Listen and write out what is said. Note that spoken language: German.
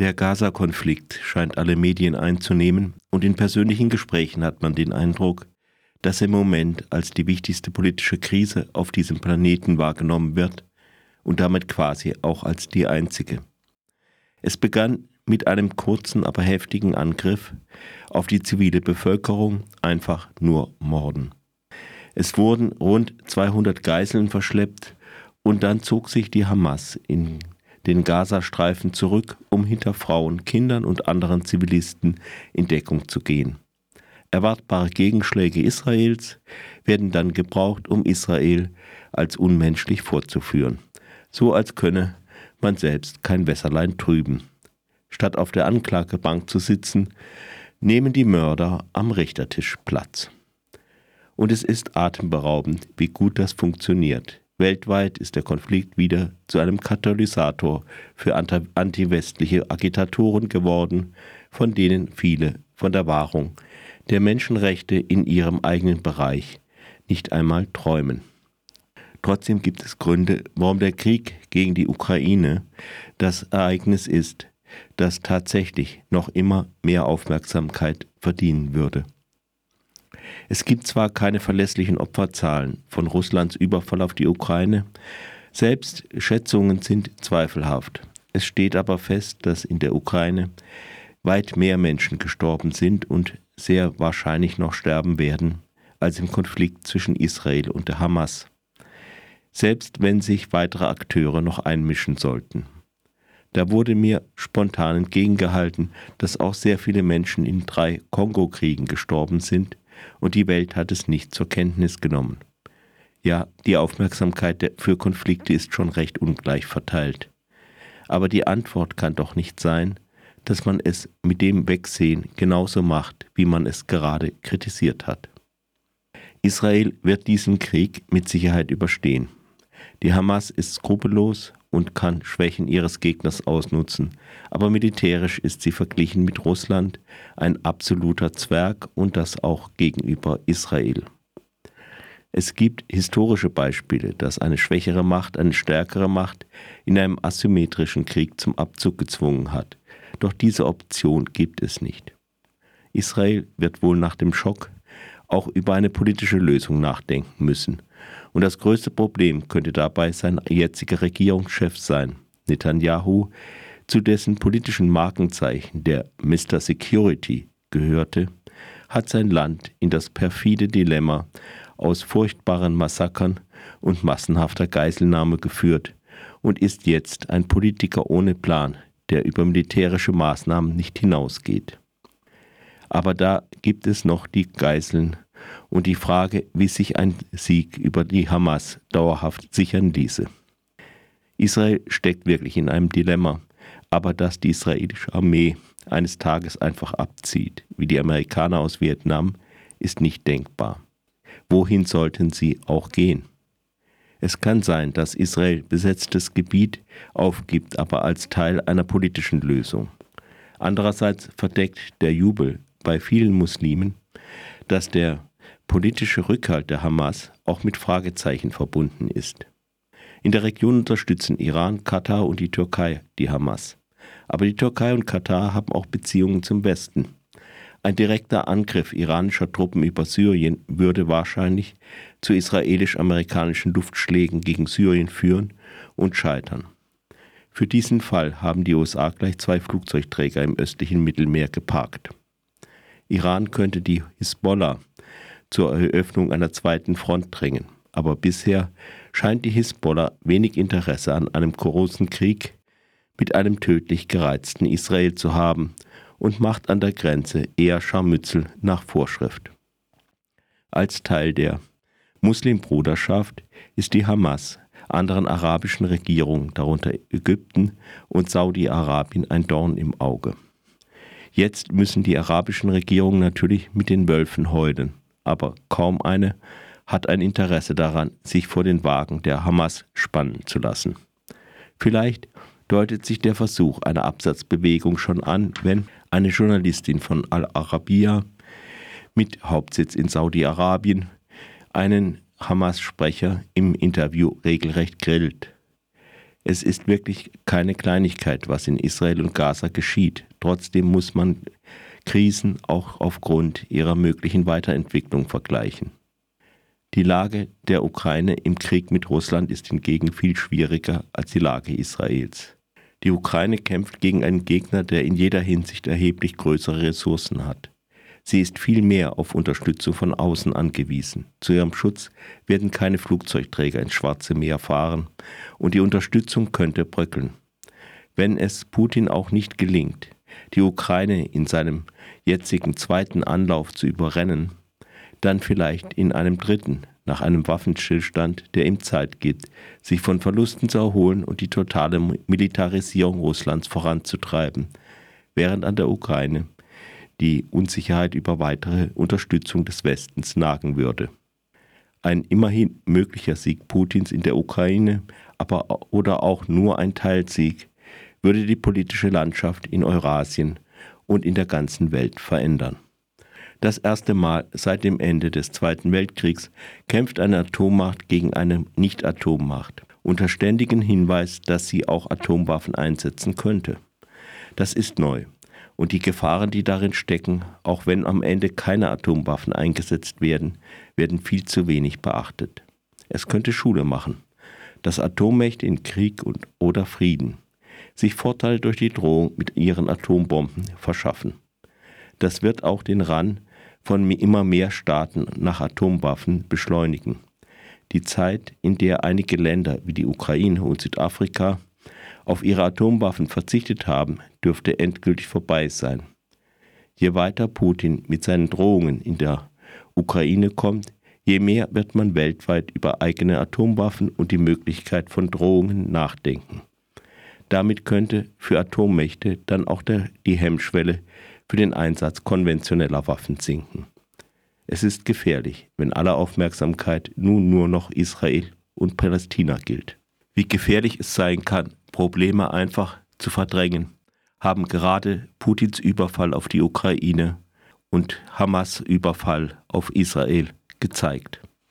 Der Gaza-Konflikt scheint alle Medien einzunehmen und in persönlichen Gesprächen hat man den Eindruck, dass er im Moment als die wichtigste politische Krise auf diesem Planeten wahrgenommen wird und damit quasi auch als die einzige. Es begann mit einem kurzen, aber heftigen Angriff auf die zivile Bevölkerung, einfach nur Morden. Es wurden rund 200 Geiseln verschleppt und dann zog sich die Hamas in den Gazastreifen zurück, um hinter Frauen, Kindern und anderen Zivilisten in Deckung zu gehen. Erwartbare Gegenschläge Israels werden dann gebraucht, um Israel als unmenschlich vorzuführen, so als könne man selbst kein Wässerlein trüben. Statt auf der Anklagebank zu sitzen, nehmen die Mörder am Richtertisch Platz. Und es ist atemberaubend, wie gut das funktioniert. Weltweit ist der Konflikt wieder zu einem Katalysator für antiwestliche Agitatoren geworden, von denen viele von der Wahrung der Menschenrechte in ihrem eigenen Bereich nicht einmal träumen. Trotzdem gibt es Gründe, warum der Krieg gegen die Ukraine das Ereignis ist, das tatsächlich noch immer mehr Aufmerksamkeit verdienen würde. Es gibt zwar keine verlässlichen Opferzahlen von Russlands Überfall auf die Ukraine, selbst Schätzungen sind zweifelhaft. Es steht aber fest, dass in der Ukraine weit mehr Menschen gestorben sind und sehr wahrscheinlich noch sterben werden als im Konflikt zwischen Israel und der Hamas, selbst wenn sich weitere Akteure noch einmischen sollten. Da wurde mir spontan entgegengehalten, dass auch sehr viele Menschen in drei Kongo-Kriegen gestorben sind, und die Welt hat es nicht zur Kenntnis genommen. Ja, die Aufmerksamkeit für Konflikte ist schon recht ungleich verteilt. Aber die Antwort kann doch nicht sein, dass man es mit dem Wegsehen genauso macht, wie man es gerade kritisiert hat. Israel wird diesen Krieg mit Sicherheit überstehen. Die Hamas ist skrupellos und kann Schwächen ihres Gegners ausnutzen, aber militärisch ist sie verglichen mit Russland ein absoluter Zwerg und das auch gegenüber Israel. Es gibt historische Beispiele, dass eine schwächere Macht eine stärkere Macht in einem asymmetrischen Krieg zum Abzug gezwungen hat, doch diese Option gibt es nicht. Israel wird wohl nach dem Schock auch über eine politische Lösung nachdenken müssen, und das größte Problem könnte dabei sein jetziger Regierungschef sein, Netanyahu, zu dessen politischen Markenzeichen der Mr. Security gehörte, hat sein Land in das perfide Dilemma aus furchtbaren Massakern und massenhafter Geiselnahme geführt und ist jetzt ein Politiker ohne Plan, der über militärische Maßnahmen nicht hinausgeht. Aber da gibt es noch die Geiseln und die Frage, wie sich ein Sieg über die Hamas dauerhaft sichern ließe. Israel steckt wirklich in einem Dilemma, aber dass die israelische Armee eines Tages einfach abzieht, wie die Amerikaner aus Vietnam, ist nicht denkbar. Wohin sollten sie auch gehen? Es kann sein, dass Israel besetztes Gebiet aufgibt, aber als Teil einer politischen Lösung. Andererseits verdeckt der Jubel bei vielen Muslimen, dass der politische Rückhalt der Hamas auch mit Fragezeichen verbunden ist. In der Region unterstützen Iran, Katar und die Türkei die Hamas. Aber die Türkei und Katar haben auch Beziehungen zum Westen. Ein direkter Angriff iranischer Truppen über Syrien würde wahrscheinlich zu israelisch-amerikanischen Luftschlägen gegen Syrien führen und scheitern. Für diesen Fall haben die USA gleich zwei Flugzeugträger im östlichen Mittelmeer geparkt. Iran könnte die Hisbollah zur Eröffnung einer zweiten Front drängen. Aber bisher scheint die Hisbollah wenig Interesse an einem großen Krieg mit einem tödlich gereizten Israel zu haben und macht an der Grenze eher Scharmützel nach Vorschrift. Als Teil der Muslimbruderschaft ist die Hamas anderen arabischen Regierungen, darunter Ägypten und Saudi-Arabien, ein Dorn im Auge. Jetzt müssen die arabischen Regierungen natürlich mit den Wölfen heulen aber kaum eine hat ein Interesse daran, sich vor den Wagen der Hamas spannen zu lassen. Vielleicht deutet sich der Versuch einer Absatzbewegung schon an, wenn eine Journalistin von Al-Arabiya mit Hauptsitz in Saudi-Arabien einen Hamas-Sprecher im Interview regelrecht grillt. Es ist wirklich keine Kleinigkeit, was in Israel und Gaza geschieht. Trotzdem muss man Krisen auch aufgrund ihrer möglichen Weiterentwicklung vergleichen. Die Lage der Ukraine im Krieg mit Russland ist hingegen viel schwieriger als die Lage Israels. Die Ukraine kämpft gegen einen Gegner, der in jeder Hinsicht erheblich größere Ressourcen hat. Sie ist viel mehr auf Unterstützung von außen angewiesen. Zu ihrem Schutz werden keine Flugzeugträger ins Schwarze Meer fahren und die Unterstützung könnte bröckeln. Wenn es Putin auch nicht gelingt, die Ukraine in seinem jetzigen zweiten Anlauf zu überrennen, dann vielleicht in einem dritten, nach einem Waffenstillstand, der ihm Zeit gibt, sich von Verlusten zu erholen und die totale Militarisierung Russlands voranzutreiben, während an der Ukraine die Unsicherheit über weitere Unterstützung des Westens nagen würde. Ein immerhin möglicher Sieg Putins in der Ukraine, aber oder auch nur ein Teilsieg, würde die politische Landschaft in Eurasien und in der ganzen Welt verändern. Das erste Mal seit dem Ende des Zweiten Weltkriegs kämpft eine Atommacht gegen eine Nicht-Atommacht, unter ständigem Hinweis, dass sie auch Atomwaffen einsetzen könnte. Das ist neu. Und die Gefahren, die darin stecken, auch wenn am Ende keine Atomwaffen eingesetzt werden, werden viel zu wenig beachtet. Es könnte Schule machen, dass Atommächte in Krieg und oder Frieden sich Vorteile durch die Drohung mit ihren Atombomben verschaffen. Das wird auch den Ran von immer mehr Staaten nach Atomwaffen beschleunigen. Die Zeit, in der einige Länder wie die Ukraine und Südafrika auf ihre Atomwaffen verzichtet haben, dürfte endgültig vorbei sein. Je weiter Putin mit seinen Drohungen in der Ukraine kommt, je mehr wird man weltweit über eigene Atomwaffen und die Möglichkeit von Drohungen nachdenken. Damit könnte für Atommächte dann auch der, die Hemmschwelle für den Einsatz konventioneller Waffen sinken. Es ist gefährlich, wenn alle Aufmerksamkeit nun nur noch Israel und Palästina gilt. Wie gefährlich es sein kann, Probleme einfach zu verdrängen, haben gerade Putins Überfall auf die Ukraine und Hamas Überfall auf Israel gezeigt.